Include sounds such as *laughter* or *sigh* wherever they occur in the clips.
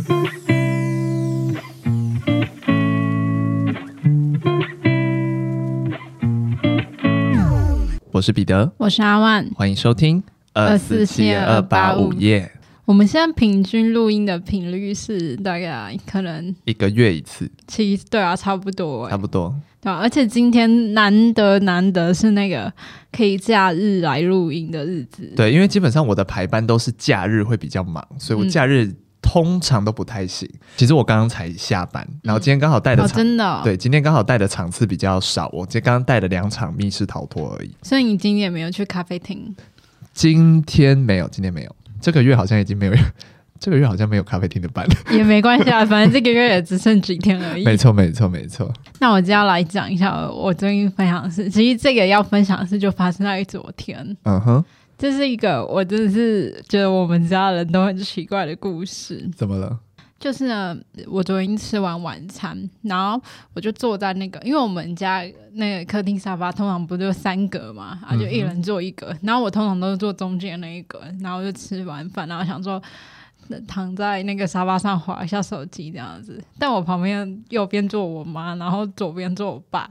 *laughs* 我是彼得，我是阿万，欢迎收听二四七二八五夜。我们现在平均录音的频率是大概可能一个月一次，其实对啊，差不多，差不多。对啊，而且今天难得难得是那个可以假日来录音的日子。对，因为基本上我的排班都是假日会比较忙，所以我假日通常都不太行。嗯、其实我刚刚才下班，然后今天刚好带的场、嗯哦、真的、哦、对，今天刚好带的场次比较少，我今天刚刚带了两场密室逃脱而已。所以你今天也没有去咖啡厅？今天没有，今天没有。这个月好像已经没有。*laughs* 这个月好像没有咖啡厅的班了，*laughs* 也没关系啊，反正这个月也只剩几天而已。没错，没错，没错。那我就要来讲一下我最近分享的事。其实这个要分享的事就发生在昨天。嗯哼，这是一个我真的是觉得我们家人都很奇怪的故事。怎么了？就是呢，我昨天吃完晚餐，然后我就坐在那个，因为我们家那个客厅沙发通常不就三格嘛，啊，就一人坐一格。嗯、然后我通常都是坐中间那一格，然后我就吃完饭，然后想说。躺在那个沙发上划一下手机这样子，但我旁边右边坐我妈，然后左边坐我爸。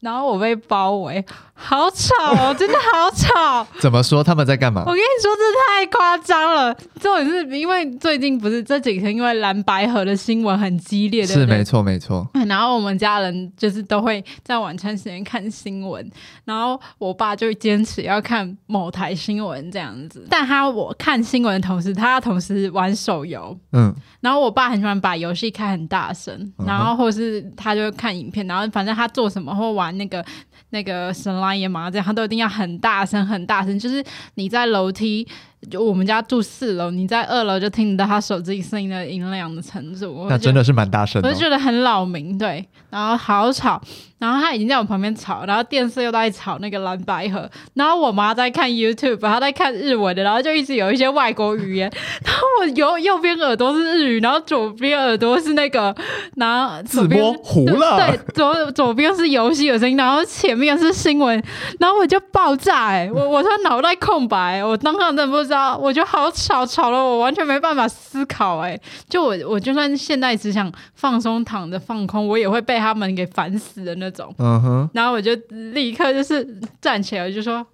然后我被包围，好吵哦，*laughs* 真的好吵。怎么说？他们在干嘛？我跟你说，这太夸张了。重点是因为最近不是这几天，因为蓝白河的新闻很激烈的，是没错没错。然后我们家人就是都会在晚餐时间看新闻，然后我爸就坚持要看某台新闻这样子。但他我看新闻的同时，他要同时玩手游。嗯。然后我爸很喜欢把游戏开很大声，然后或是他就看影片，然后反正他做什么或玩。那个那个神来也麻将，他都一定要很大声很大声，就是你在楼梯。就我们家住四楼，你在二楼就听得到他手机声音的音量的程度，那真的是蛮大声的。我就觉得很扰民，对，然后好吵，然后他已经在我旁边吵，然后电视又在吵那个蓝白合，然后我妈在看 YouTube，她在看日文的，然后就一直有一些外国语言，*laughs* 然后我右右边耳朵是日语，然后左边耳朵是那个，然后自摸糊了，对，左左边是游戏的声音，然后前面是新闻，然后我就爆炸、欸，哎，我我说脑袋空白，我当场真的不知道。我觉得好吵，吵了我完全没办法思考。哎，就我，我就算现在只想放松躺着放空，我也会被他们给烦死的那种。嗯哼。然后我就立刻就是站起来，就说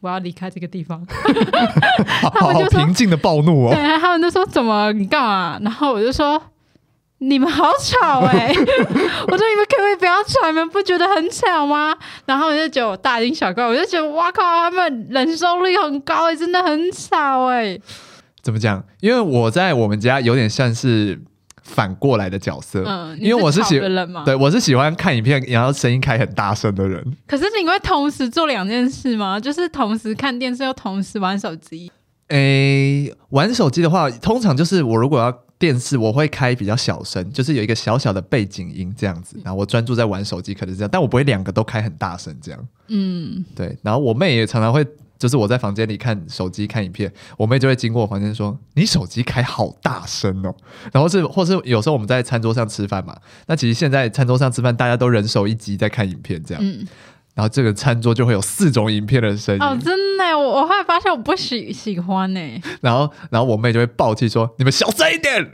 我要离开这个地方。*laughs* *laughs* 他们就平静的暴怒哦。对，他们就说怎么你干嘛？然后我就说。你们好吵哎、欸！*laughs* 我说你们可不可以不要吵？你们不觉得很吵吗？然后我就觉得我大惊小怪，我就觉得哇靠，他们忍受力很高哎、欸，真的很吵哎、欸。怎么讲？因为我在我们家有点像是反过来的角色，嗯，因为我是喜欢，对，我是喜欢看影片，然后声音开很大声的人。可是你会同时做两件事吗？就是同时看电视又同时玩手机？诶、欸，玩手机的话，通常就是我如果要。电视我会开比较小声，就是有一个小小的背景音这样子，然后我专注在玩手机，可能是这样，但我不会两个都开很大声这样。嗯，对。然后我妹也常常会，就是我在房间里看手机看影片，我妹就会经过我房间说：“你手机开好大声哦。”然后是或是有时候我们在餐桌上吃饭嘛，那其实现在餐桌上吃饭大家都人手一机在看影片这样。嗯。然后这个餐桌就会有四种影片的声音哦，真的，我我后来发现我不喜喜欢呢。然后，然后我妹就会暴气说：“你们小声一点。*laughs* ”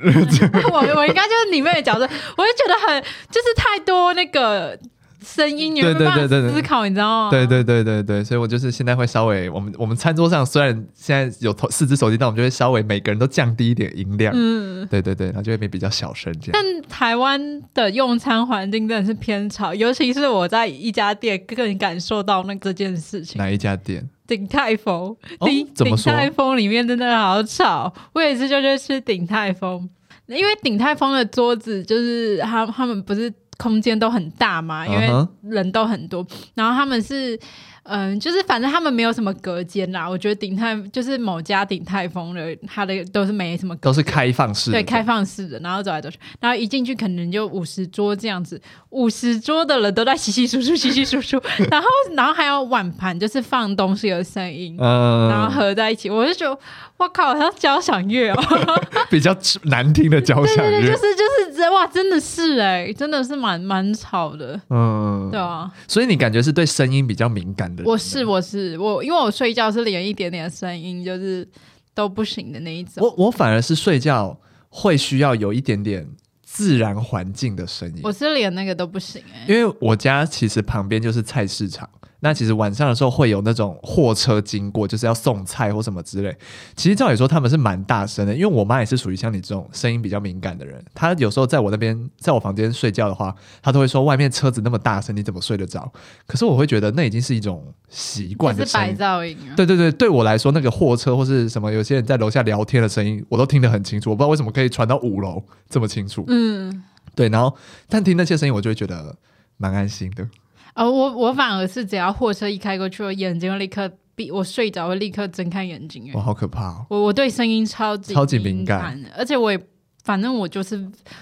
我我应该就是你妹的角色，我就觉得很就是太多那个。声音，你没办法思考，你知道吗？对对对对对，所以我就是现在会稍微，我们我们餐桌上虽然现在有四只手机，但我们就会稍微每个人都降低一点音量。嗯，对对对，然后就会变比较小声这样。但台湾的用餐环境真的是偏吵，尤其是我在一家店更感受到那这件事情。哪一家店？鼎泰丰。哦，怎么说？鼎泰丰里面真的好吵，我也是就去吃鼎泰丰，因为鼎泰丰的桌子就是他他们不是。空间都很大嘛，因为人都很多，uh -huh. 然后他们是。嗯，就是反正他们没有什么隔间啦。我觉得鼎泰就是某家鼎泰丰的，它的都是没什么隔，都是开放式的，对，开放式的。然后走来走去，然后一进去可能就五十桌这样子，五十桌的人都在稀稀疏疏、稀稀疏疏。*laughs* 然后，然后还有碗盘，就是放东西的声音，嗯，然后合在一起，我就觉得，我靠，好像交响乐哦，*laughs* 比较难听的交响乐，对对对，就是就是哇，真的是哎，真的是蛮蛮吵的，嗯，对啊。所以你感觉是对声音比较敏感的。我是我是我，因为我睡觉是连一点点声音就是都不行的那一种。我我反而是睡觉会需要有一点点自然环境的声音。我是连那个都不行哎、欸，因为我家其实旁边就是菜市场。那其实晚上的时候会有那种货车经过，就是要送菜或什么之类。其实照理说他们是蛮大声的，因为我妈也是属于像你这种声音比较敏感的人。她有时候在我那边，在我房间睡觉的话，她都会说外面车子那么大声，你怎么睡得着？可是我会觉得那已经是一种习惯的声音。是白噪音啊。对对对，对我来说，那个货车或是什么，有些人在楼下聊天的声音，我都听得很清楚。我不知道为什么可以传到五楼这么清楚。嗯，对。然后，但听那些声音，我就会觉得蛮安心的。哦，我我反而是只要货车一开过去，我眼睛会立刻闭，我睡着会立刻睁开眼睛。我，好可怕哦！我我对声音超级超级敏感，而且我也反正我就是，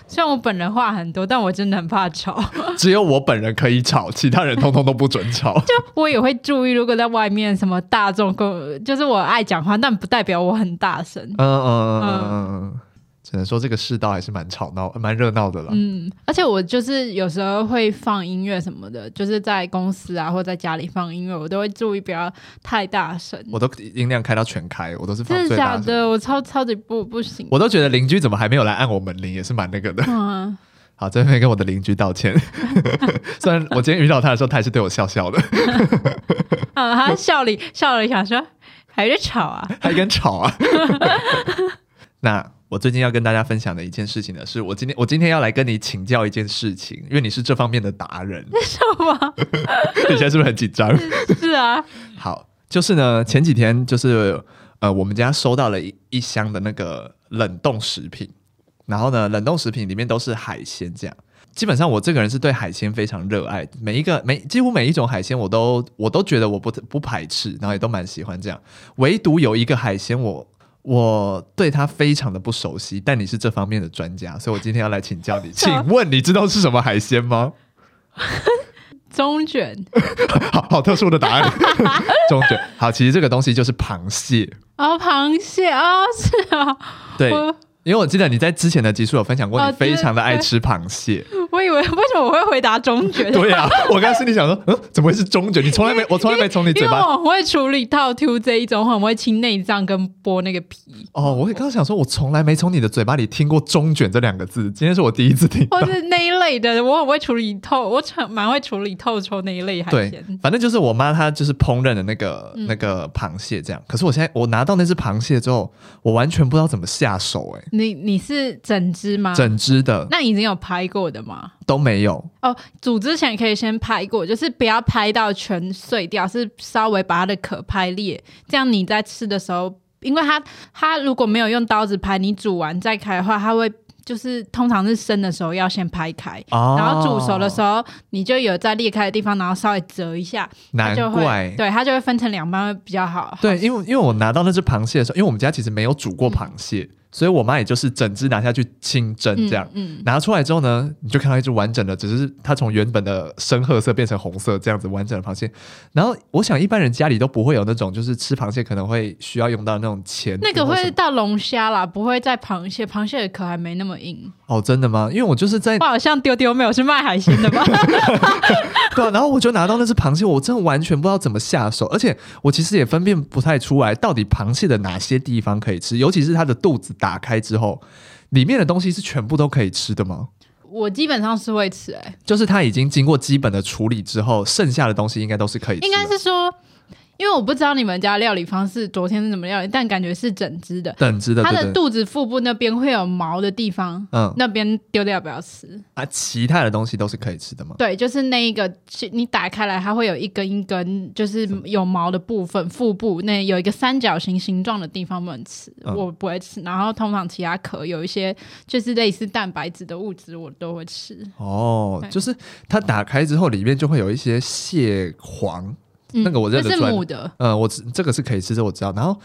虽然我本人话很多，但我真的很怕吵。*laughs* 只有我本人可以吵，其他人通通都不准吵。*laughs* 就我也会注意，如果在外面什么大众公，就是我爱讲话，但不代表我很大声。嗯嗯嗯嗯嗯。嗯只能说这个世道还是蛮吵闹、蛮热闹的了。嗯，而且我就是有时候会放音乐什么的，就是在公司啊或在家里放音乐，我都会注意不要太大声。我都音量开到全开，我都是放最大声。真的假的？我超超级不不行。我都觉得邻居怎么还没有来按我门铃，也是蛮那个的。嗯，好，这边跟我的邻居道歉。*laughs* 虽然我今天遇到他的时候，他还是对我笑笑的。嗯，他笑了笑了一下说，还是吵啊，还跟吵啊。*laughs* 那。我最近要跟大家分享的一件事情呢，是我今天我今天要来跟你请教一件事情，因为你是这方面的达人。什么？*laughs* 你现在是不是很紧张？是啊。*laughs* 好，就是呢，前几天就是呃，我们家收到了一一箱的那个冷冻食品，然后呢，冷冻食品里面都是海鲜，这样。基本上我这个人是对海鲜非常热爱，每一个每几乎每一种海鲜我都我都觉得我不不排斥，然后也都蛮喜欢这样。唯独有一个海鲜我。我对它非常的不熟悉，但你是这方面的专家，所以我今天要来请教你。请问你知道是什么海鲜吗？*laughs* 中卷。*laughs* 好好特殊的答案。*laughs* 中卷。好，其实这个东西就是螃蟹。哦，螃蟹啊，哦，是啊。对，因为我记得你在之前的集数有分享过，你非常的爱吃螃蟹。哦 *laughs* 我以为为什么我会回答中卷？*laughs* 对呀、啊，我刚刚心里想说，*laughs* 嗯，怎么会是中卷？你从来没，我从来没从你嘴巴。因为我很会处理套 Q 这一种，很会清内脏跟剥那个皮。哦，我刚刚想说，我从来没从你的嘴巴里听过中卷这两个字，今天是我第一次听。或是那一类的，我很会处理透，我蛮会处理透抽那一类海鲜。对，反正就是我妈她就是烹饪的那个、嗯、那个螃蟹这样。可是我现在我拿到那只螃蟹之后，我完全不知道怎么下手、欸。哎，你你是整只吗？整只的。那你已经有拍过的吗？都没有哦。煮之前可以先拍过，就是不要拍到全碎掉，是稍微把它的壳拍裂，这样你在吃的时候，因为它它如果没有用刀子拍，你煮完再开的话，它会就是通常是生的时候要先拍开，哦、然后煮熟的时候你就有在裂开的地方，然后稍微折一下，它就会对它就会分成两半会比较好。对，因为因为我拿到那只螃蟹的时候，因为我们家其实没有煮过螃蟹。嗯所以我妈也就是整只拿下去清蒸这样，嗯嗯、拿出来之后呢，你就看到一只完整的，只是它从原本的深褐色变成红色这样子完整的螃蟹。然后我想一般人家里都不会有那种，就是吃螃蟹可能会需要用到那种钳。那个会到龙虾啦，不会在螃蟹，螃蟹的壳还没那么硬。哦，真的吗？因为我就是在，我好像丢丢没有是卖海鲜的吧？*laughs* 对啊，然后我就拿到那只螃蟹，我真的完全不知道怎么下手，而且我其实也分辨不太出来到底螃蟹的哪些地方可以吃，尤其是它的肚子。打开之后，里面的东西是全部都可以吃的吗？我基本上是会吃、欸，哎，就是它已经经过基本的处理之后，剩下的东西应该都是可以吃的。应该是说。因为我不知道你们家料理方式昨天是怎么料理，但感觉是整只的，整只的。它的肚子、腹部那边会有毛的地方，嗯，那边丢掉不要吃啊。其他的东西都是可以吃的吗？对，就是那一个，你打开来，它会有一根一根，就是有毛的部分，腹部那有一个三角形形状的地方不能吃，嗯、我不会吃。然后通常其他壳有一些就是类似蛋白质的物质，我都会吃。哦，就是它打开之后，里面就会有一些蟹黄。那个我认得出来，嗯、是母的。嗯，我这个是可以吃，这我知道。然后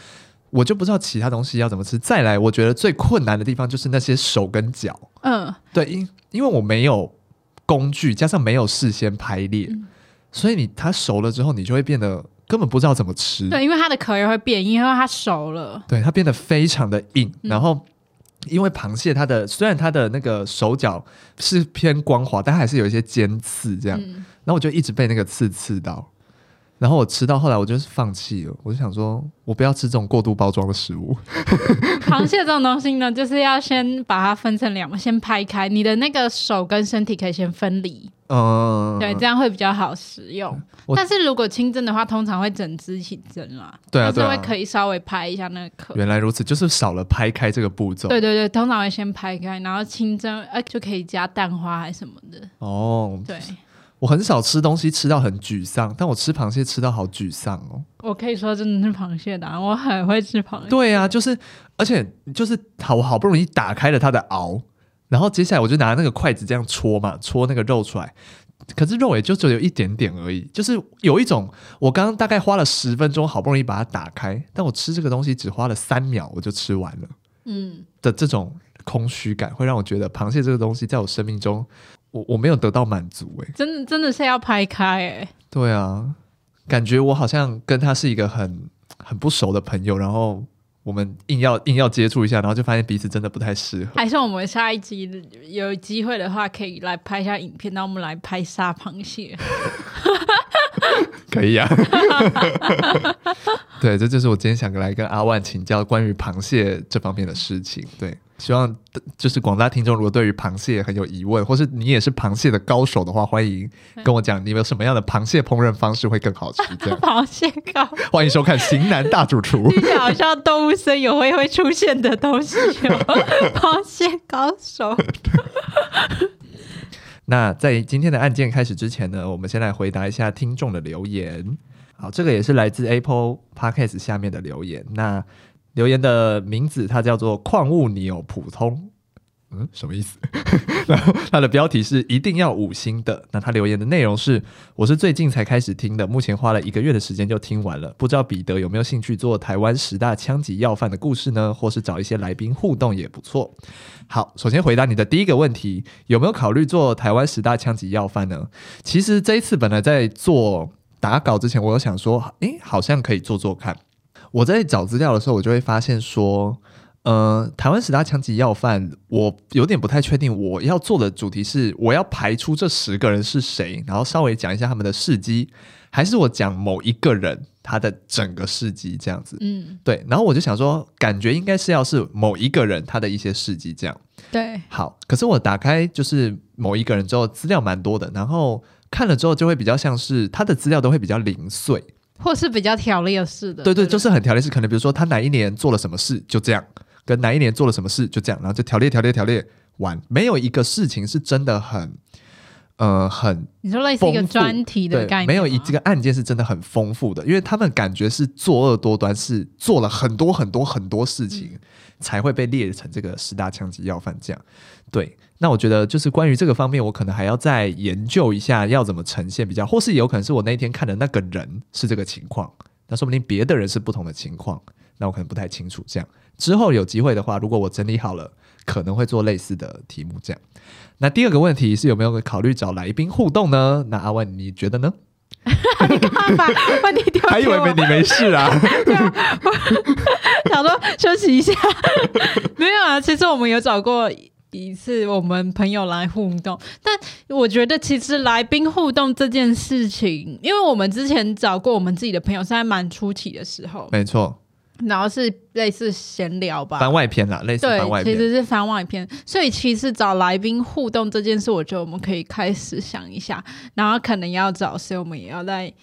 我就不知道其他东西要怎么吃。再来，我觉得最困难的地方就是那些手跟脚。嗯，对，因因为我没有工具，加上没有事先排列，嗯、所以你它熟了之后，你就会变得根本不知道怎么吃。对，因为它的壳也会变硬，因为它熟了。对，它变得非常的硬。嗯、然后，因为螃蟹它的虽然它的那个手脚是偏光滑，但还是有一些尖刺这样。嗯、然后我就一直被那个刺刺到。然后我吃到后来，我就是放弃了。我就想说，我不要吃这种过度包装的食物。*laughs* *laughs* 螃蟹这种东西呢，就是要先把它分成两，先拍开，你的那个手跟身体可以先分离。嗯，对，这样会比较好食用。但是如果清蒸的话，通常会整只一起蒸啦。对啊，对啊。会可以稍微拍一下那个壳。原来如此，就是少了拍开这个步骤。对对对，通常会先拍开，然后清蒸，哎、呃，就可以加蛋花还是什么的。哦，对。我很少吃东西吃到很沮丧，但我吃螃蟹吃到好沮丧哦。我可以说真的是螃蟹的，我很会吃螃蟹。对啊，就是，而且就是好，我好不容易打开了它的螯，然后接下来我就拿那个筷子这样戳嘛，戳那个肉出来，可是肉也就只有一点点而已，就是有一种我刚刚大概花了十分钟，好不容易把它打开，但我吃这个东西只花了三秒我就吃完了，嗯的这种空虚感，会让我觉得螃蟹这个东西在我生命中。我我没有得到满足哎、欸，真的真的是要拍开哎、欸。对啊，感觉我好像跟他是一个很很不熟的朋友，然后我们硬要硬要接触一下，然后就发现彼此真的不太适合。还是我们下一集有机会的话，可以来拍一下影片，那我们来拍杀螃蟹。*laughs* 可以啊。对，这就是我今天想来跟阿万请教关于螃蟹这方面的事情。对。希望就是广大听众，如果对于螃蟹很有疑问，或是你也是螃蟹的高手的话，欢迎跟我讲，你有什么样的螃蟹烹饪方式会更好吃？这样 *laughs* 螃蟹高，欢迎收看《型男大主厨》。好像动物森友会会出现的东西哦，*laughs* 螃蟹高手。*laughs* 那在今天的案件开始之前呢，我们先来回答一下听众的留言。好，这个也是来自 Apple Podcast 下面的留言。那留言的名字，它叫做矿物牛普通，嗯，什么意思？*laughs* 然后它的标题是一定要五星的。那他留言的内容是：我是最近才开始听的，目前花了一个月的时间就听完了。不知道彼得有没有兴趣做台湾十大枪击要犯的故事呢？或是找一些来宾互动也不错。好，首先回答你的第一个问题，有没有考虑做台湾十大枪击要犯呢？其实这一次本来在做打稿之前，我有想说，诶，好像可以做做看。我在找资料的时候，我就会发现说，呃，台湾十大枪击要犯，我有点不太确定。我要做的主题是，我要排出这十个人是谁，然后稍微讲一下他们的事迹，还是我讲某一个人他的整个事迹这样子？嗯，对。然后我就想说，感觉应该是要是某一个人他的一些事迹这样。对，好。可是我打开就是某一个人之后，资料蛮多的，然后看了之后就会比较像是他的资料都会比较零碎。或是比较条列式的，对对，就是很条列式。可能比如说他哪一年做了什么事，就这样；跟哪一年做了什么事，就这样。然后就条列条列条列完，没有一个事情是真的很，呃，很你说类似一个专题的概念，没有一这个案件是真的很丰富的，因为他们感觉是作恶多端，是做了很多很多很多事情，嗯、才会被列成这个十大枪击要犯这样。对。那我觉得就是关于这个方面，我可能还要再研究一下要怎么呈现比较，或是有可能是我那一天看的那个人是这个情况，那说不定别的人是不同的情况，那我可能不太清楚。这样之后有机会的话，如果我整理好了，可能会做类似的题目。这样，那第二个问题是有没有考虑找来宾互动呢？那阿万你觉得呢？*laughs* 你干嘛把问题丢？还以为没你没事啊？*laughs* 对啊，我 *laughs* 想说休息一下。没有啊，其实我们有找过。一次我们朋友来互动，但我觉得其实来宾互动这件事情，因为我们之前找过我们自己的朋友，是在蛮初期的时候，没错，然后是类似闲聊吧，番外篇啦，类似番外篇，对，其实是番外篇，所以其实找来宾互动这件事，我觉得我们可以开始想一下，然后可能要找所以，我们也要在。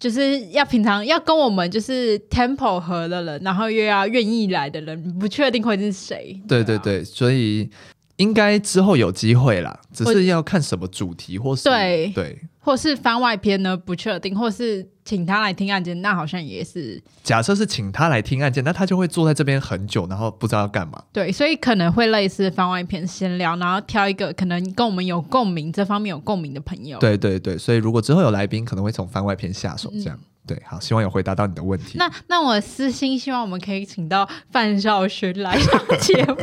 就是要平常要跟我们就是 tempo 合的人，然后又要愿意来的人，不确定会是谁。对对对，所以。应该之后有机会啦，只是要看什么主题，或是对对，或是番外篇呢？不确定，或是请他来听案件，那好像也是。假设是请他来听案件，那他就会坐在这边很久，然后不知道要干嘛。对，所以可能会类似番外篇闲聊，然后挑一个可能跟我们有共鸣、这方面有共鸣的朋友。对对对，所以如果之后有来宾，可能会从番外篇下手，这样。嗯对，好，希望有回答到你的问题。那那我私心希望我们可以请到范少勋来上节目。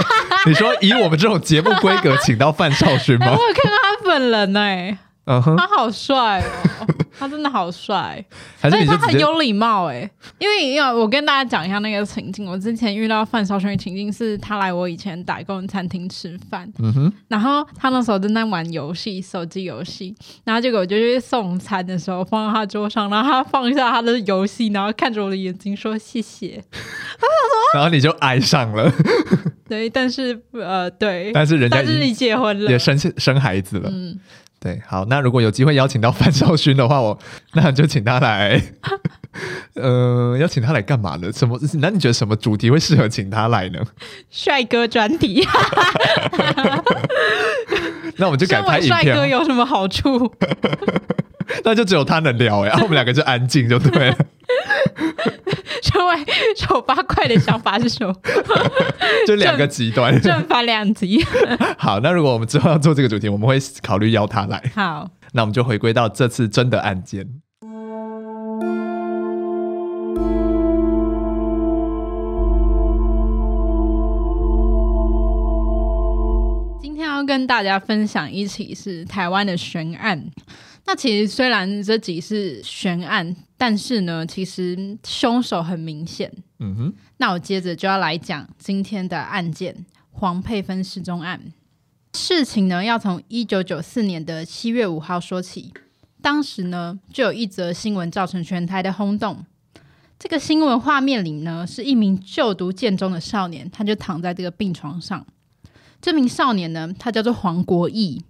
*laughs* 你说以我们这种节目规格，请到范少勋吗？我有看到他本人哎、欸。嗯哼，他好帅哦，他真的好帅，*laughs* 而且他很有礼貌哎。因为要我跟大家讲一下那个情境，我之前遇到范少轩的情境是他来我以前打工餐厅吃饭，嗯哼，然后他那时候正在玩游戏，手机游戏，然后结果我就去送餐的时候放到他桌上，然后他放下他的游戏，然后看着我的眼睛说谢谢，*laughs* 然后你就爱上了，对，但是呃对，但是人家但是你结婚了，也生生孩子了，嗯。对，好，那如果有机会邀请到范少勋的话，我那就请他来，*laughs* 呃，邀请他来干嘛呢？什么？那你觉得什么主题会适合请他来呢？帅哥专题。*laughs* 那我们就改拍影片。帅哥有什么好处？*laughs* 那就只有他能聊哎，然后我们两个就安静就对了。*laughs* 因为丑八怪的想法是什么？*laughs* 就两个极端，正反两极。*laughs* 好，那如果我们之后要做这个主题，我们会考虑邀他来。好，那我们就回归到这次真的案件。今天要跟大家分享一起是台湾的悬案。那其实虽然这集是悬案，但是呢，其实凶手很明显。嗯哼。那我接着就要来讲今天的案件——黄佩芬失踪案。事情呢，要从一九九四年的七月五号说起。当时呢，就有一则新闻造成全台的轰动。这个新闻画面里呢，是一名就读建中的少年，他就躺在这个病床上。这名少年呢，他叫做黄国义。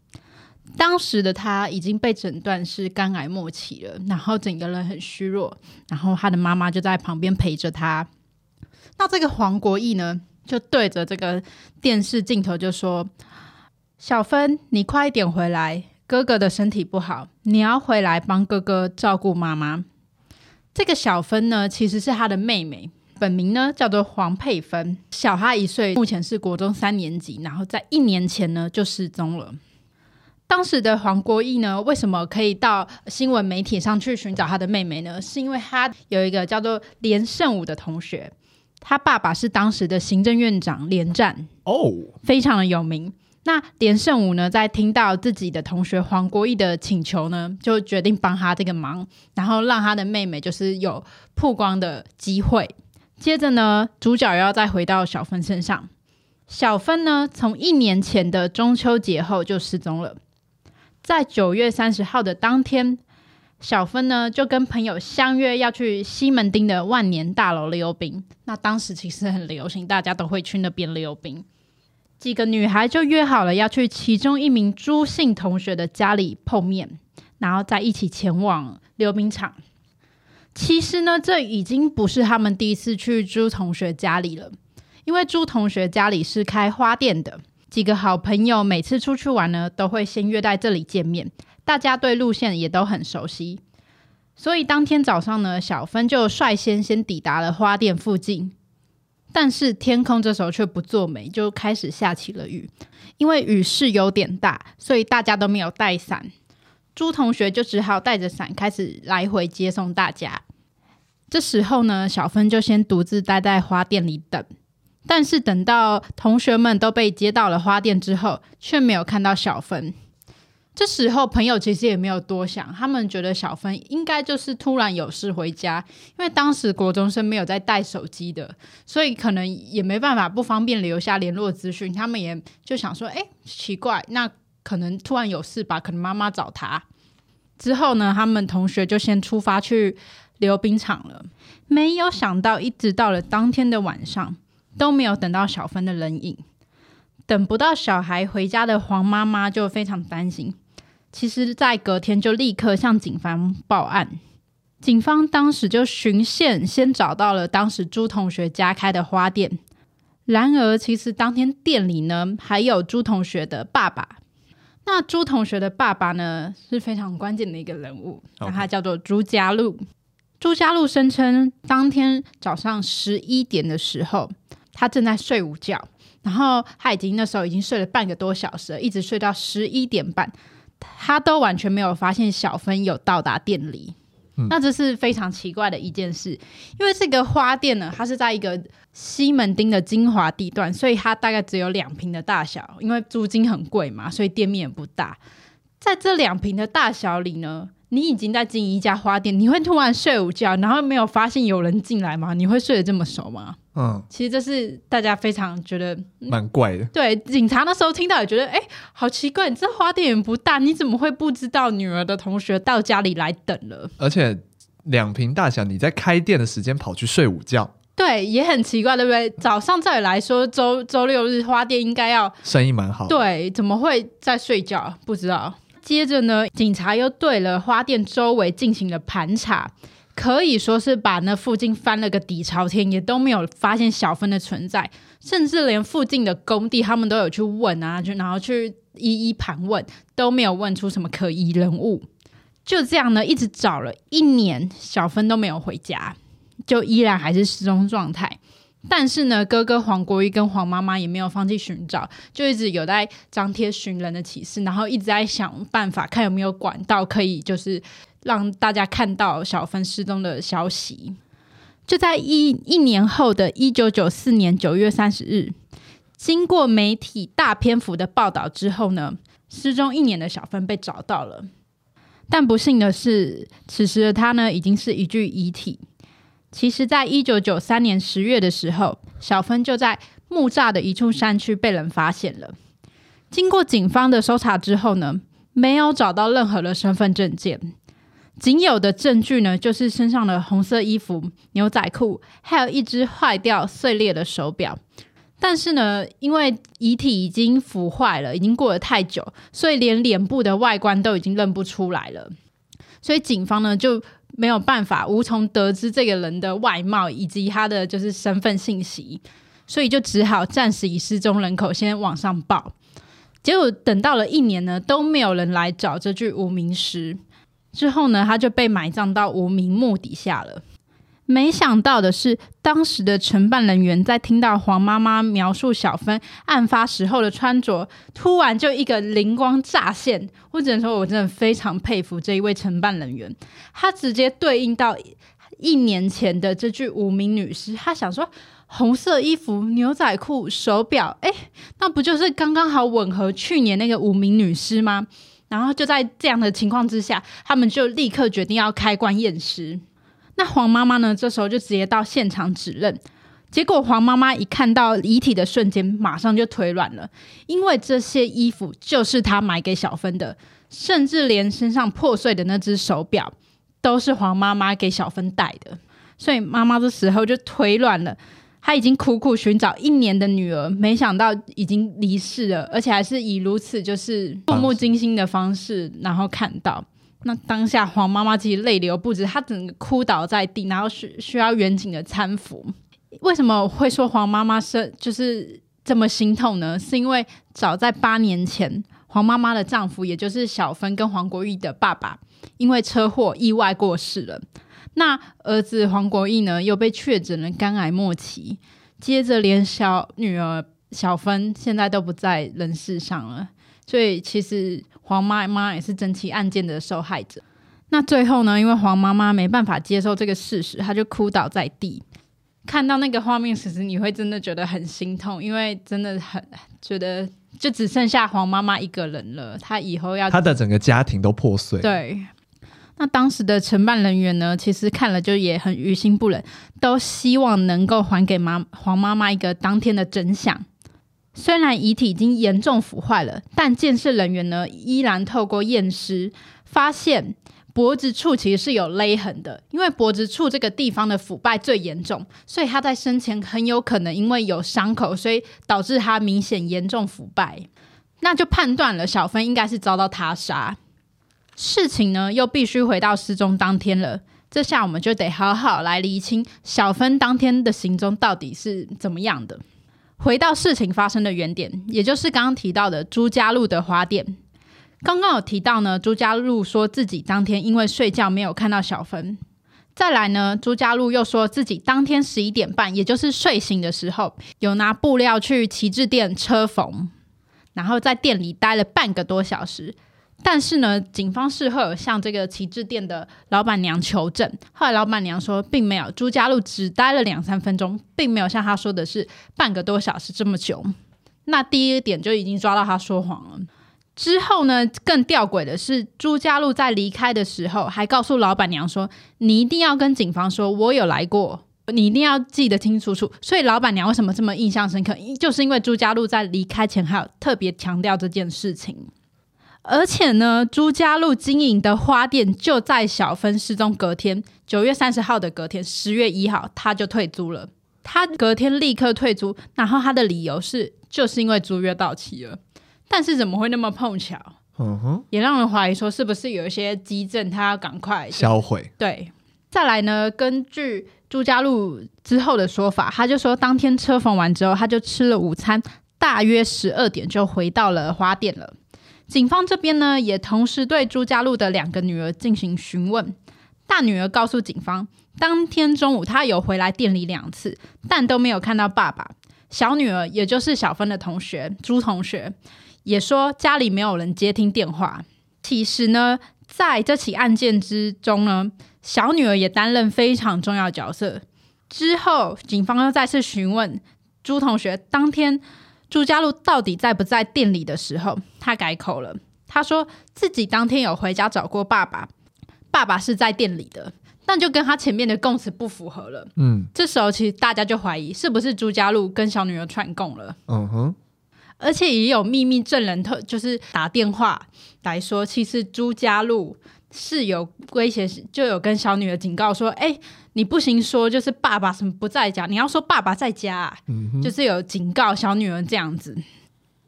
当时的他已经被诊断是肝癌末期了，然后整个人很虚弱，然后他的妈妈就在旁边陪着他。那这个黄国义呢，就对着这个电视镜头就说：“小芬，你快一点回来，哥哥的身体不好，你要回来帮哥哥照顾妈妈。”这个小芬呢，其实是他的妹妹，本名呢叫做黄佩芬，小他一岁，目前是国中三年级，然后在一年前呢就失踪了。当时的黄国义呢，为什么可以到新闻媒体上去寻找他的妹妹呢？是因为他有一个叫做连胜武的同学，他爸爸是当时的行政院长连战哦，非常的有名。那连胜武呢，在听到自己的同学黄国义的请求呢，就决定帮他这个忙，然后让他的妹妹就是有曝光的机会。接着呢，主角又要再回到小芬身上。小芬呢，从一年前的中秋节后就失踪了。在九月三十号的当天，小芬呢就跟朋友相约要去西门町的万年大楼溜冰。那当时其实很流行，大家都会去那边溜冰。几个女孩就约好了要去其中一名朱姓同学的家里碰面，然后再一起前往溜冰场。其实呢，这已经不是他们第一次去朱同学家里了，因为朱同学家里是开花店的。几个好朋友每次出去玩呢，都会先约在这里见面，大家对路线也都很熟悉。所以当天早上呢，小芬就率先先抵达了花店附近。但是天空这时候却不作美，就开始下起了雨。因为雨势有点大，所以大家都没有带伞。朱同学就只好带着伞开始来回接送大家。这时候呢，小芬就先独自待在花店里等。但是等到同学们都被接到了花店之后，却没有看到小芬。这时候朋友其实也没有多想，他们觉得小芬应该就是突然有事回家，因为当时国中生没有在带手机的，所以可能也没办法不方便留下联络资讯。他们也就想说，哎，奇怪，那可能突然有事吧？可能妈妈找他。之后呢，他们同学就先出发去溜冰场了。没有想到，一直到了当天的晚上。都没有等到小芬的人影，等不到小孩回家的黄妈妈就非常担心。其实，在隔天就立刻向警方报案。警方当时就循线先找到了当时朱同学家开的花店。然而，其实当天店里呢还有朱同学的爸爸。那朱同学的爸爸呢是非常关键的一个人物，那他叫做朱家禄。朱家禄声称，当天早上十一点的时候。他正在睡午觉，然后他已经那时候已经睡了半个多小时了，一直睡到十一点半，他都完全没有发现小芬有到达店里。嗯。那这是非常奇怪的一件事，因为这个花店呢，它是在一个西门町的精华地段，所以它大概只有两坪的大小，因为租金很贵嘛，所以店面也不大。在这两坪的大小里呢，你已经在经营一家花店，你会突然睡午觉，然后没有发现有人进来吗？你会睡得这么熟吗？嗯，其实这是大家非常觉得蛮怪的。对，警察那时候听到也觉得，哎，好奇怪，你这花店也不大，你怎么会不知道女儿的同学到家里来等了？而且两瓶大小，你在开店的时间跑去睡午觉，对，也很奇怪，对不对？早上照理来说，周周六日花店应该要生意蛮好，对，怎么会在睡觉？不知道。接着呢，警察又对了花店周围进行了盘查，可以说是把那附近翻了个底朝天，也都没有发现小芬的存在，甚至连附近的工地他们都有去问啊，就然后去一一盘问，都没有问出什么可疑人物。就这样呢，一直找了一年，小芬都没有回家，就依然还是失踪状态。但是呢，哥哥黄国玉跟黄妈妈也没有放弃寻找，就一直有在张贴寻人的启事，然后一直在想办法，看有没有管道可以就是让大家看到小芬失踪的消息。就在一一年后的一九九四年九月三十日，经过媒体大篇幅的报道之后呢，失踪一年的小芬被找到了。但不幸的是，此时的她呢，已经是一具遗体。其实，在一九九三年十月的时候，小芬就在木栅的一处山区被人发现了。经过警方的搜查之后呢，没有找到任何的身份证件，仅有的证据呢，就是身上的红色衣服、牛仔裤，还有一只坏掉碎裂的手表。但是呢，因为遗体已经腐坏了，已经过了太久，所以连脸部的外观都已经认不出来了。所以警方呢，就没有办法，无从得知这个人的外貌以及他的就是身份信息，所以就只好暂时以失踪人口先往上报。结果等到了一年呢，都没有人来找这具无名尸。之后呢，他就被埋葬到无名墓底下了。没想到的是，当时的承办人员在听到黄妈妈描述小芬案发时候的穿着，突然就一个灵光乍现。我只能说，我真的非常佩服这一位承办人员，他直接对应到一年前的这具无名女尸。他想说，红色衣服、牛仔裤、手表，哎，那不就是刚刚好吻合去年那个无名女尸吗？然后就在这样的情况之下，他们就立刻决定要开棺验尸。那黄妈妈呢？这时候就直接到现场指认，结果黄妈妈一看到遗体的瞬间，马上就腿软了，因为这些衣服就是她买给小芬的，甚至连身上破碎的那只手表都是黄妈妈给小芬戴的，所以妈妈这时候就腿软了。她已经苦苦寻找一年的女儿，没想到已经离世了，而且还是以如此就是触目惊心的方式，然后看到。那当下黄妈妈其实泪流不止，她整个哭倒在地，然后需需要远景的搀扶。为什么会说黄妈妈是就是这么心痛呢？是因为早在八年前，黄妈妈的丈夫，也就是小芬跟黄国义的爸爸，因为车祸意外过世了。那儿子黄国义呢，又被确诊了肝癌末期，接着连小女儿小芬现在都不在人世上了。所以其实。黄妈妈也是整起案件的受害者。那最后呢，因为黄妈妈没办法接受这个事实，她就哭倒在地。看到那个画面，其实你会真的觉得很心痛，因为真的很觉得就只剩下黄妈妈一个人了。她以后要，她的整个家庭都破碎。对。那当时的承办人员呢，其实看了就也很于心不忍，都希望能够还给妈黄妈妈一个当天的真相。虽然遗体已经严重腐坏了，但建设人员呢依然透过验尸发现脖子处其实是有勒痕的，因为脖子处这个地方的腐败最严重，所以他在生前很有可能因为有伤口，所以导致他明显严重腐败，那就判断了小芬应该是遭到他杀。事情呢又必须回到失踪当天了，这下我们就得好好来厘清小芬当天的行踪到底是怎么样的。回到事情发生的原点，也就是刚刚提到的朱家路的花店。刚刚有提到呢，朱家路说自己当天因为睡觉没有看到小芬。再来呢，朱家路又说自己当天十一点半，也就是睡醒的时候，有拿布料去旗帜店车缝，然后在店里待了半个多小时。但是呢，警方事后有向这个旗帜店的老板娘求证，后来老板娘说并没有，朱家路只待了两三分钟，并没有像他说的是半个多小时这么久。那第一点就已经抓到他说谎了。之后呢，更吊诡的是，朱家路在离开的时候，还告诉老板娘说：“你一定要跟警方说，我有来过，你一定要记得清楚楚。”所以老板娘为什么这么印象深刻？就是因为朱家路在离开前还有特别强调这件事情。而且呢，朱家路经营的花店就在小芬失踪隔天，九月三十号的隔天，十月一号他就退租了。他隔天立刻退租，然后他的理由是，就是因为租约到期了。但是怎么会那么碰巧？嗯哼，也让人怀疑说是不是有一些迹证，他要赶快销毁。对，再来呢，根据朱家路之后的说法，他就说当天车缝完之后，他就吃了午餐，大约十二点就回到了花店了。警方这边呢，也同时对朱家路的两个女儿进行询问。大女儿告诉警方，当天中午她有回来店里两次，但都没有看到爸爸。小女儿，也就是小芬的同学朱同学。也说家里没有人接听电话。其实呢，在这起案件之中呢，小女儿也担任非常重要角色。之后，警方又再次询问朱同学，当天朱家路到底在不在店里的时候，他改口了，他说自己当天有回家找过爸爸，爸爸是在店里的，但就跟他前面的供词不符合了。嗯，这时候其实大家就怀疑是不是朱家路跟小女儿串供了。嗯哼。而且也有秘密证人特就是打电话来说，其实朱家路是有威胁，就有跟小女儿警告说：“哎、欸，你不行说就是爸爸什么不在家，你要说爸爸在家、啊。嗯”就是有警告小女儿这样子。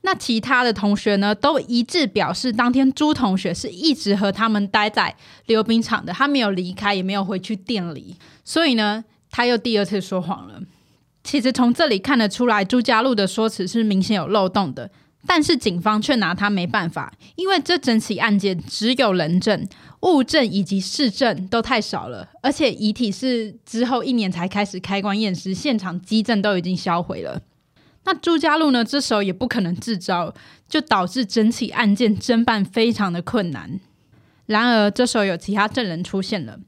那其他的同学呢，都一致表示，当天朱同学是一直和他们待在溜冰场的，他没有离开，也没有回去店里，所以呢，他又第二次说谎了。其实从这里看得出来，朱家路的说辞是明显有漏洞的，但是警方却拿他没办法，因为这整起案件只有人证、物证以及市证都太少了，而且遗体是之后一年才开始开棺验尸，现场基证都已经销毁了。那朱家路呢？这时候也不可能自招，就导致整起案件侦办非常的困难。然而这时候有其他证人出现了。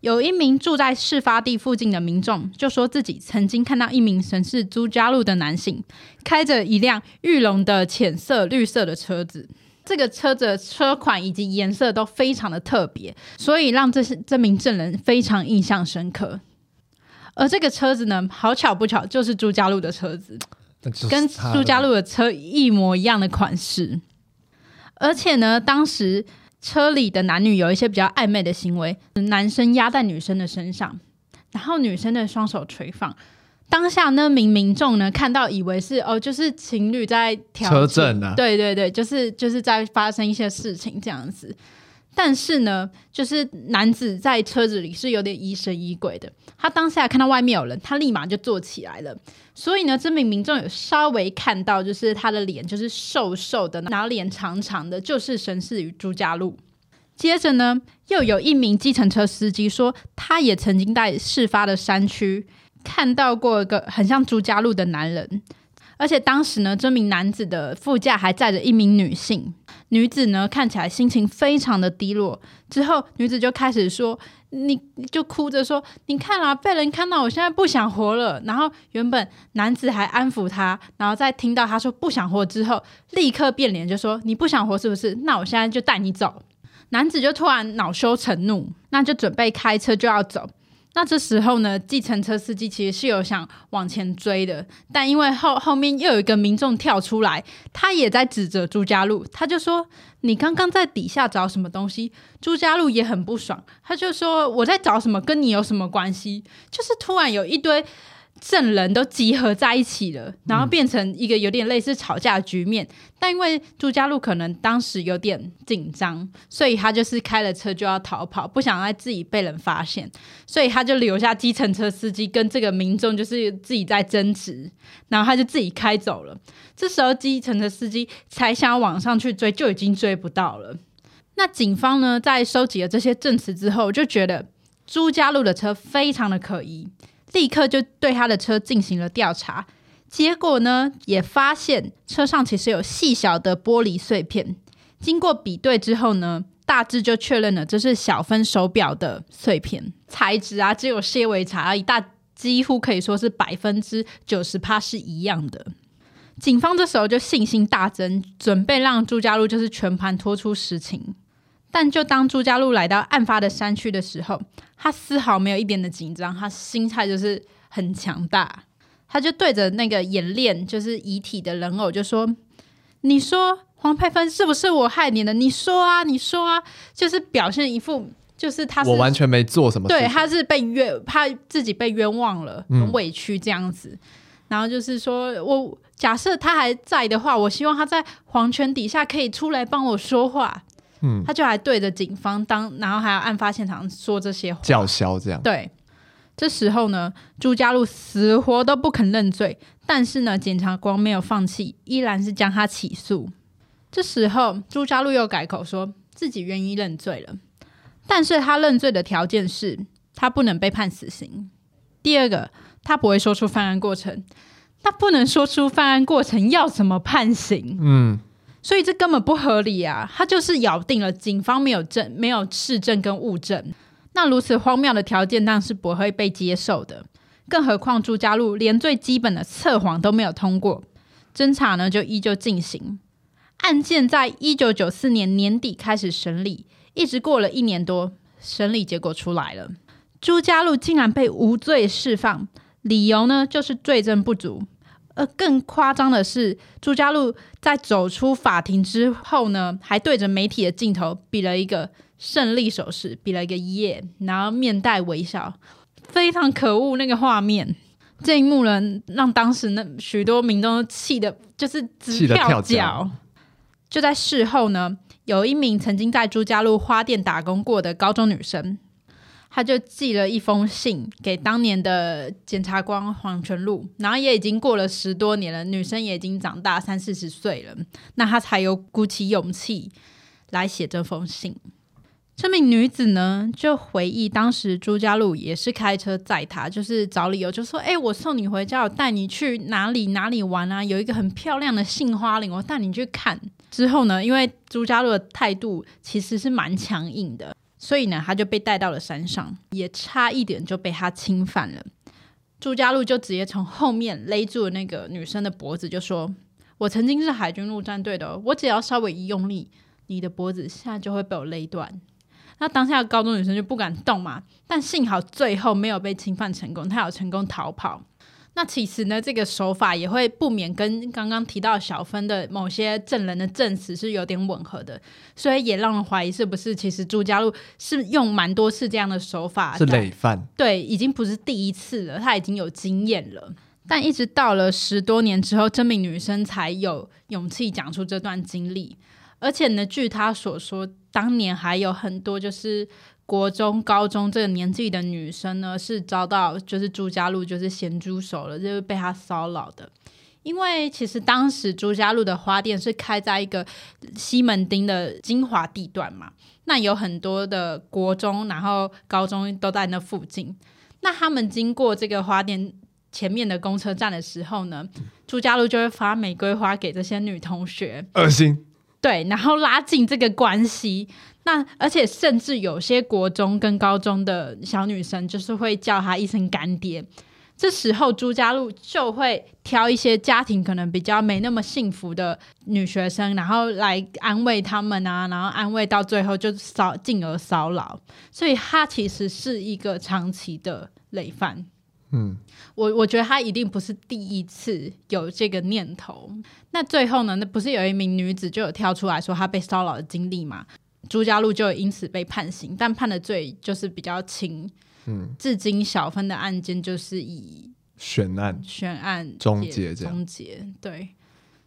有一名住在事发地附近的民众就说自己曾经看到一名神似朱家路的男性开着一辆玉龙的浅色绿色的车子，这个车子的车款以及颜色都非常的特别，所以让这些这名证人非常印象深刻。而这个车子呢，好巧不巧就是朱家路的车子，跟朱家路的车一模一样的款式，而且呢，当时。车里的男女有一些比较暧昧的行为，男生压在女生的身上，然后女生的双手垂放。当下那名民众呢，看到以为是哦，就是情侣在调车震啊，对对对，就是就是在发生一些事情这样子。但是呢，就是男子在车子里是有点疑神疑鬼的。他当下看到外面有人，他立马就坐起来了。所以呢，这名民众有稍微看到，就是他的脸就是瘦瘦的，然后脸长长的，就是神似于朱家路。接着呢，又有一名计程车司机说，他也曾经在事发的山区看到过一个很像朱家路的男人。而且当时呢，这名男子的副驾还载着一名女性，女子呢看起来心情非常的低落。之后，女子就开始说：“你就哭着说，你看啊，被人看到，我现在不想活了。”然后原本男子还安抚她，然后在听到她说不想活之后，立刻变脸就说：“你不想活是不是？那我现在就带你走。”男子就突然恼羞成怒，那就准备开车就要走。那这时候呢，计程车司机其实是有想往前追的，但因为后后面又有一个民众跳出来，他也在指责朱家路，他就说：“你刚刚在底下找什么东西？”朱家路也很不爽，他就说：“我在找什么？跟你有什么关系？”就是突然有一堆。证人都集合在一起了，然后变成一个有点类似吵架的局面。但因为朱家路可能当时有点紧张，所以他就是开了车就要逃跑，不想让自己被人发现，所以他就留下计程车司机跟这个民众就是自己在争执，然后他就自己开走了。这时候计程车司机才想往上去追，就已经追不到了。那警方呢，在收集了这些证词之后，就觉得朱家路的车非常的可疑。立刻就对他的车进行了调查，结果呢，也发现车上其实有细小的玻璃碎片。经过比对之后呢，大致就确认了这是小芬手表的碎片，材质啊只有些微差异，大几乎可以说是百分之九十趴是一样的。警方这时候就信心大增，准备让朱家禄就是全盘托出实情。但就当朱家禄来到案发的山区的时候，他丝毫没有一点的紧张，他心态就是很强大。他就对着那个演练就是遗体的人偶就说：“你说黄佩芬是不是我害你的？你说啊，你说啊！”就是表现一副就是他是我完全没做什么事，对，他是被冤，怕自己被冤枉了，很委屈这样子。嗯、然后就是说我假设他还在的话，我希望他在黄泉底下可以出来帮我说话。嗯，他就还对着警方当，然后还有案发现场说这些话，叫嚣这样。对，这时候呢，朱家禄死活都不肯认罪，但是呢，检察官没有放弃，依然是将他起诉。这时候，朱家禄又改口说自己愿意认罪了，但是他认罪的条件是他不能被判死刑。第二个，他不会说出犯案过程，他不能说出犯案过程，要怎么判刑？嗯。所以这根本不合理啊！他就是咬定了警方没有证、没有事证跟物证，那如此荒谬的条件当然是不会被接受的。更何况朱家禄连最基本的测谎都没有通过，侦查呢就依旧进行。案件在一九九四年年底开始审理，一直过了一年多，审理结果出来了，朱家禄竟然被无罪释放，理由呢就是罪证不足。呃更夸张的是，朱家禄在走出法庭之后呢，还对着媒体的镜头比了一个胜利手势，比了一个耶，然后面带微笑，非常可恶那个画面。这一幕呢，让当时那许多民众气得就是直跳脚。就在事后呢，有一名曾经在朱家禄花店打工过的高中女生。他就寄了一封信给当年的检察官黄泉路，然后也已经过了十多年了，女生也已经长大三四十岁了，那他才有鼓起勇气来写这封信。这名女子呢，就回忆当时朱家禄也是开车载她，就是找理由就说：“哎、我送你回家，我带你去哪里哪里玩啊？有一个很漂亮的杏花林，我带你去看。”之后呢，因为朱家禄的态度其实是蛮强硬的。所以呢，他就被带到了山上，也差一点就被他侵犯了。朱家禄就直接从后面勒住了那个女生的脖子，就说：“我曾经是海军陆战队的，我只要稍微一用力，你的脖子现在就会被我勒断。”那当下的高中女生就不敢动嘛，但幸好最后没有被侵犯成功，她有成功逃跑。那其实呢，这个手法也会不免跟刚刚提到小芬的某些证人的证词是有点吻合的，所以也让人怀疑是不是其实朱家禄是用蛮多次这样的手法，是累犯。对，已经不是第一次了，他已经有经验了。但一直到了十多年之后，这名女生才有勇气讲出这段经历，而且呢，据她所说，当年还有很多就是。国中、高中这个年纪的女生呢，是遭到就是朱家路就是咸猪手了，就是被他骚扰的。因为其实当时朱家路的花店是开在一个西门町的精华地段嘛，那有很多的国中，然后高中都在那附近。那他们经过这个花店前面的公车站的时候呢，朱家路就会发玫瑰花给这些女同学，恶心。对，然后拉近这个关系。那而且甚至有些国中跟高中的小女生，就是会叫他一声干爹。这时候朱家禄就会挑一些家庭可能比较没那么幸福的女学生，然后来安慰他们啊，然后安慰到最后就骚，进而骚扰。所以他其实是一个长期的累犯。嗯，我我觉得他一定不是第一次有这个念头。那最后呢？那不是有一名女子就有跳出来说她被骚扰的经历嘛？朱家路就因此被判刑，但判的罪就是比较轻。嗯，至今小芬的案件就是以悬案、悬案终结这样。终结对，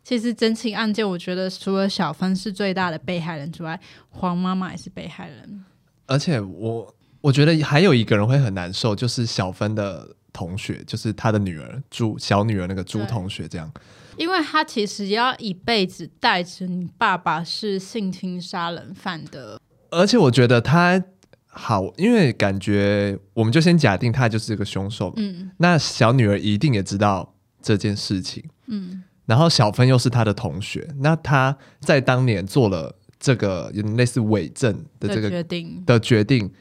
其实整起案件，我觉得除了小芬是最大的被害人之外，黄妈妈也是被害人。而且我我觉得还有一个人会很难受，就是小芬的。同学就是她的女儿朱小女儿那个朱同学这样，因为他其实要一辈子带着你爸爸是性侵杀人犯的，而且我觉得他好，因为感觉我们就先假定他就是这个凶手，嗯，那小女儿一定也知道这件事情，嗯，然后小芬又是他的同学，那他在当年做了这个类似伪证的这个决定的决定，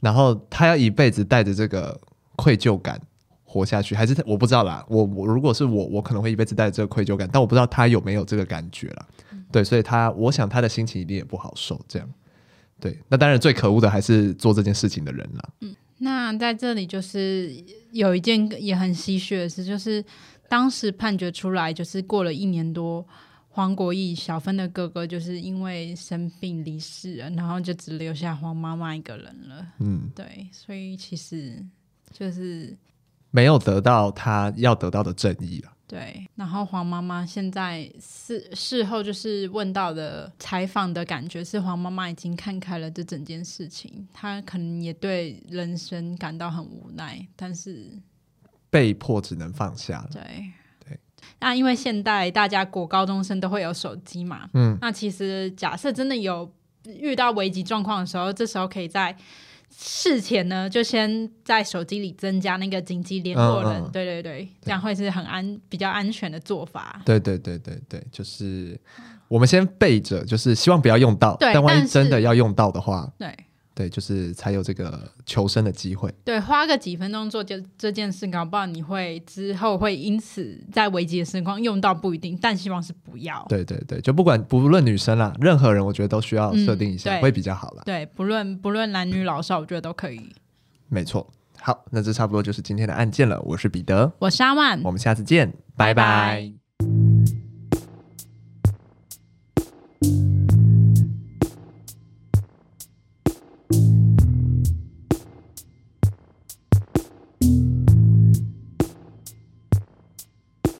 然后他要一辈子带着这个愧疚感。活下去，还是我不知道啦。我我如果是我，我可能会一辈子带着这个愧疚感，但我不知道他有没有这个感觉了。对，所以他我想他的心情一定也不好受。这样，对，那当然最可恶的还是做这件事情的人了。嗯，那在这里就是有一件也很唏嘘的事，就是当时判决出来，就是过了一年多。黄国义小芬的哥哥就是因为生病离世了，然后就只留下黄妈妈一个人了。嗯，对，所以其实就是没有得到他要得到的正义了。对，然后黄妈妈现在事事后就是问到的采访的感觉是，黄妈妈已经看开了这整件事情，她可能也对人生感到很无奈，但是被迫只能放下了。对。那因为现代大家国高中生都会有手机嘛，嗯，那其实假设真的有遇到危急状况的时候，这时候可以在事前呢就先在手机里增加那个紧急联络人，嗯嗯、对对对，这样会是很安比较安全的做法。对对对对对，就是我们先备着，就是希望不要用到，对但万一真的要用到的话，对。对，就是才有这个求生的机会。对，花个几分钟做这这件事，搞不好你会之后会因此在危急的时光用到不一定，但希望是不要。对对对，就不管不论女生啦，任何人，我觉得都需要设定一下，嗯、会比较好啦。对，不论不论男女老少，我觉得都可以。没错，好，那这差不多就是今天的案件了。我是彼得，我是阿万，我们下次见，拜拜。拜拜。